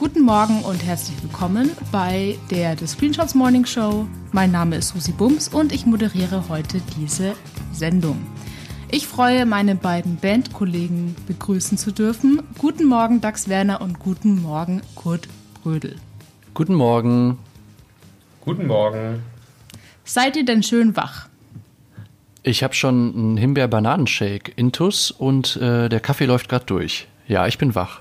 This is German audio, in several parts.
Guten Morgen und herzlich willkommen bei der The Screenshots Morning Show. Mein Name ist Susi Bums und ich moderiere heute diese Sendung. Ich freue, meine beiden Bandkollegen begrüßen zu dürfen. Guten Morgen, Dax Werner und guten Morgen, Kurt Brödel. Guten Morgen. Guten Morgen. Seid ihr denn schön wach? Ich habe schon einen Himbeer-Bananenshake intus und äh, der Kaffee läuft gerade durch. Ja, ich bin wach.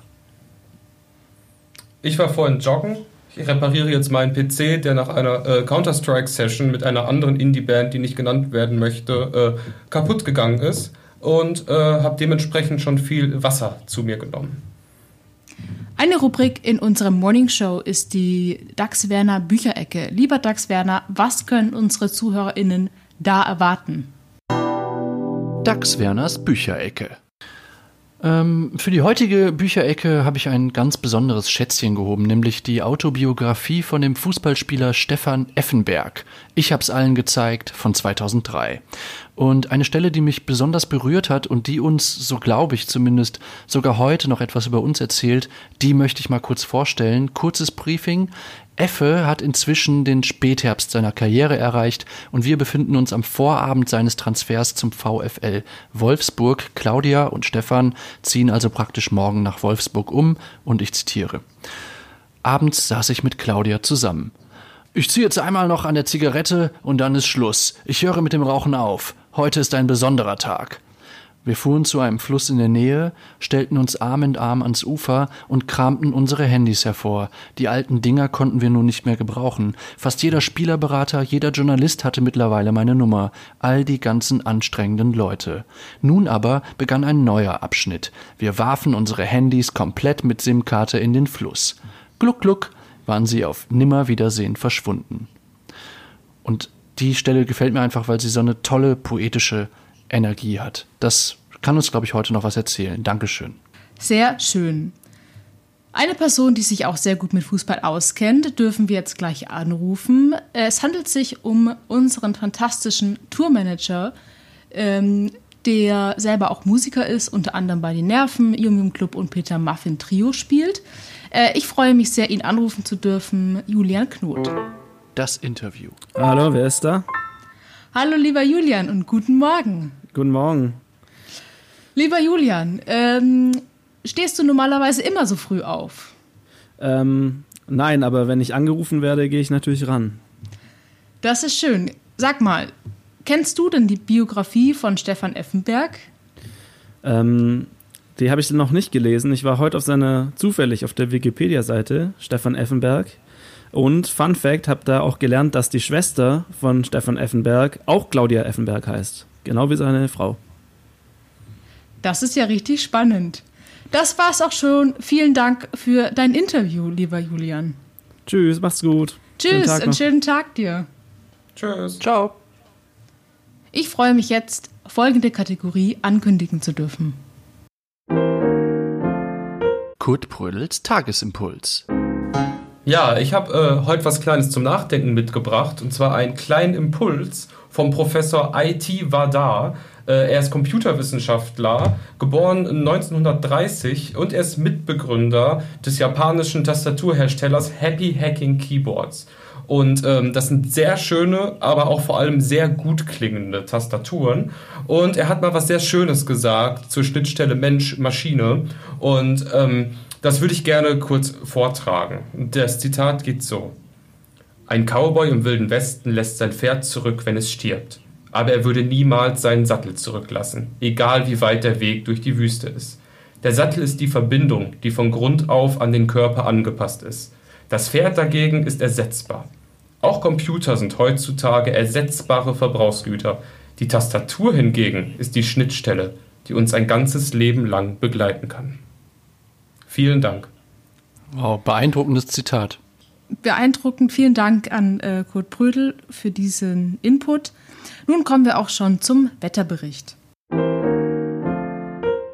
Ich war vorhin joggen. Ich repariere jetzt meinen PC, der nach einer äh, Counter-Strike-Session mit einer anderen Indie-Band, die nicht genannt werden möchte, äh, kaputt gegangen ist. Und äh, habe dementsprechend schon viel Wasser zu mir genommen. Eine Rubrik in unserer Morning Show ist die Dax Werner Bücherecke. Lieber Dax Werner, was können unsere ZuhörerInnen da erwarten? Dax Werners Bücherecke. Ähm, für die heutige Bücherecke habe ich ein ganz besonderes Schätzchen gehoben, nämlich die Autobiografie von dem Fußballspieler Stefan Effenberg. Ich hab's allen gezeigt von 2003. Und eine Stelle, die mich besonders berührt hat und die uns, so glaube ich zumindest, sogar heute noch etwas über uns erzählt, die möchte ich mal kurz vorstellen. Kurzes Briefing. Effe hat inzwischen den Spätherbst seiner Karriere erreicht und wir befinden uns am Vorabend seines Transfers zum VfL Wolfsburg. Claudia und Stefan ziehen also praktisch morgen nach Wolfsburg um und ich zitiere. Abends saß ich mit Claudia zusammen. Ich ziehe jetzt einmal noch an der Zigarette und dann ist Schluss. Ich höre mit dem Rauchen auf. Heute ist ein besonderer Tag. Wir fuhren zu einem Fluss in der Nähe, stellten uns Arm in Arm ans Ufer und kramten unsere Handys hervor. Die alten Dinger konnten wir nun nicht mehr gebrauchen. Fast jeder Spielerberater, jeder Journalist hatte mittlerweile meine Nummer. All die ganzen anstrengenden Leute. Nun aber begann ein neuer Abschnitt. Wir warfen unsere Handys komplett mit SIM-Karte in den Fluss. Gluck, gluck, waren sie auf Nimmerwiedersehen verschwunden. Und die Stelle gefällt mir einfach, weil sie so eine tolle poetische Energie hat. Das kann uns, glaube ich, heute noch was erzählen. Dankeschön. Sehr schön. Eine Person, die sich auch sehr gut mit Fußball auskennt, dürfen wir jetzt gleich anrufen. Es handelt sich um unseren fantastischen Tourmanager, ähm, der selber auch Musiker ist, unter anderem bei den Nerven, Jung Jung Club und Peter Muffin Trio spielt. Äh, ich freue mich sehr, ihn anrufen zu dürfen, Julian Knot. Das Interview. Hallo, wer ist da? Hallo, lieber Julian und guten Morgen. Guten Morgen. Lieber Julian, ähm, stehst du normalerweise immer so früh auf? Ähm, nein, aber wenn ich angerufen werde, gehe ich natürlich ran. Das ist schön. Sag mal, kennst du denn die Biografie von Stefan Effenberg? Ähm, die habe ich noch nicht gelesen. Ich war heute auf seiner, zufällig auf der Wikipedia-Seite, Stefan Effenberg. Und Fun Fact, habe da auch gelernt, dass die Schwester von Stefan Effenberg auch Claudia Effenberg heißt. Genau wie seine Frau. Das ist ja richtig spannend. Das war's auch schon. Vielen Dank für dein Interview, lieber Julian. Tschüss, mach's gut. Tschüss, einen schönen Tag dir. Tschüss. Ciao. Ich freue mich jetzt, folgende Kategorie ankündigen zu dürfen. Kurt Brödels Tagesimpuls. Ja, ich habe äh, heute was Kleines zum Nachdenken mitgebracht, und zwar einen kleinen Impuls vom Professor IT Vadar. Äh, er ist Computerwissenschaftler, geboren 1930 und er ist Mitbegründer des japanischen Tastaturherstellers Happy Hacking Keyboards. Und ähm, das sind sehr schöne, aber auch vor allem sehr gut klingende Tastaturen. Und er hat mal was sehr Schönes gesagt zur Schnittstelle Mensch-Maschine. Und ähm, das würde ich gerne kurz vortragen. Das Zitat geht so. Ein Cowboy im wilden Westen lässt sein Pferd zurück, wenn es stirbt. Aber er würde niemals seinen Sattel zurücklassen, egal wie weit der Weg durch die Wüste ist. Der Sattel ist die Verbindung, die von Grund auf an den Körper angepasst ist. Das Pferd dagegen ist ersetzbar. Auch Computer sind heutzutage ersetzbare Verbrauchsgüter. Die Tastatur hingegen ist die Schnittstelle, die uns ein ganzes Leben lang begleiten kann. Vielen Dank. Wow, beeindruckendes Zitat. Beeindruckend. Vielen Dank an äh, Kurt Brödel für diesen Input. Nun kommen wir auch schon zum Wetterbericht.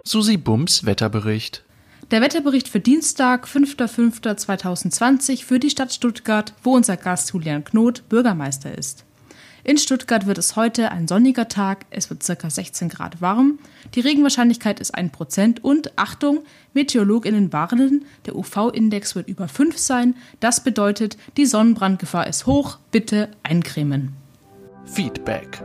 Susi Bums Wetterbericht. Der Wetterbericht für Dienstag, 5.5.2020 für die Stadt Stuttgart, wo unser Gast Julian Knot Bürgermeister ist. In Stuttgart wird es heute ein sonniger Tag, es wird ca. 16 Grad warm, die Regenwahrscheinlichkeit ist 1% und Achtung, Meteorologinnen warnen, der UV-Index wird über 5 sein, das bedeutet, die Sonnenbrandgefahr ist hoch, bitte eincremen. Feedback.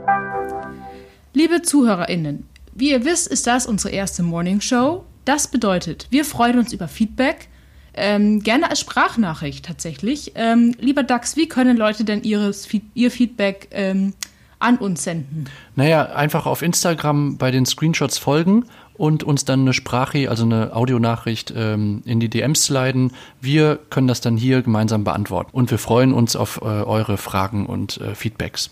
Liebe ZuhörerInnen, wie ihr wisst, ist das unsere erste Morning Show. Das bedeutet, wir freuen uns über Feedback, ähm, gerne als Sprachnachricht tatsächlich. Ähm, lieber Dax, wie können Leute denn ihres, ihr Feedback ähm, an uns senden? Naja, einfach auf Instagram bei den Screenshots folgen und uns dann eine Sprache, also eine Audionachricht ähm, in die DMs sliden. Wir können das dann hier gemeinsam beantworten. Und wir freuen uns auf äh, eure Fragen und äh, Feedbacks.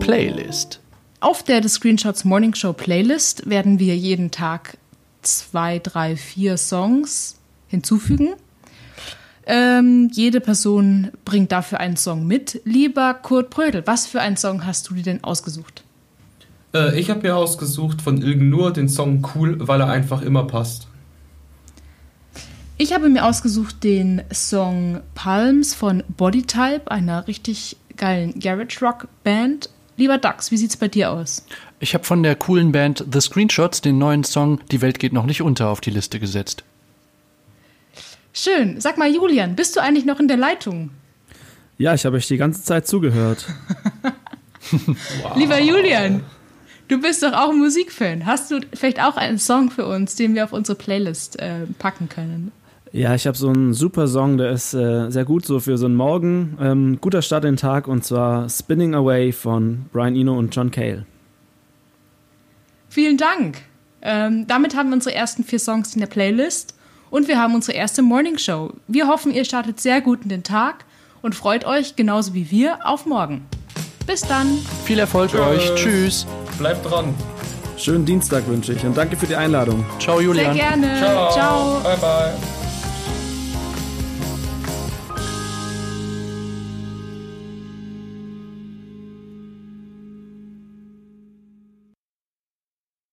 Playlist. Auf der The Screenshots Morning Show Playlist werden wir jeden Tag zwei, drei, vier Songs hinzufügen. Ähm, jede Person bringt dafür einen Song mit. Lieber Kurt Brödel, was für einen Song hast du dir denn ausgesucht? Äh, ich habe mir ausgesucht von Ilgen Nur den Song Cool, weil er einfach immer passt. Ich habe mir ausgesucht den Song Palms von Bodytype, einer richtig geilen Garage Rock Band. Lieber Dax, wie sieht's bei dir aus? Ich habe von der coolen Band The Screenshots den neuen Song Die Welt geht noch nicht unter auf die Liste gesetzt. Schön. Sag mal, Julian, bist du eigentlich noch in der Leitung? Ja, ich habe euch die ganze Zeit zugehört. wow. Lieber Julian, du bist doch auch ein Musikfan. Hast du vielleicht auch einen Song für uns, den wir auf unsere Playlist äh, packen können? Ja, ich habe so einen super Song, der ist äh, sehr gut so für so einen Morgen. Ähm, guter Start in den Tag und zwar Spinning Away von Brian Eno und John Cale. Vielen Dank. Ähm, damit haben wir unsere ersten vier Songs in der Playlist und wir haben unsere erste Morning Show. Wir hoffen, ihr startet sehr gut in den Tag und freut euch genauso wie wir auf morgen. Bis dann. Viel Erfolg Tschüss. euch. Tschüss. Bleibt dran. Schönen Dienstag wünsche ich und danke für die Einladung. Ciao, Julian. Sehr gerne. Ciao. Ciao. Bye, bye.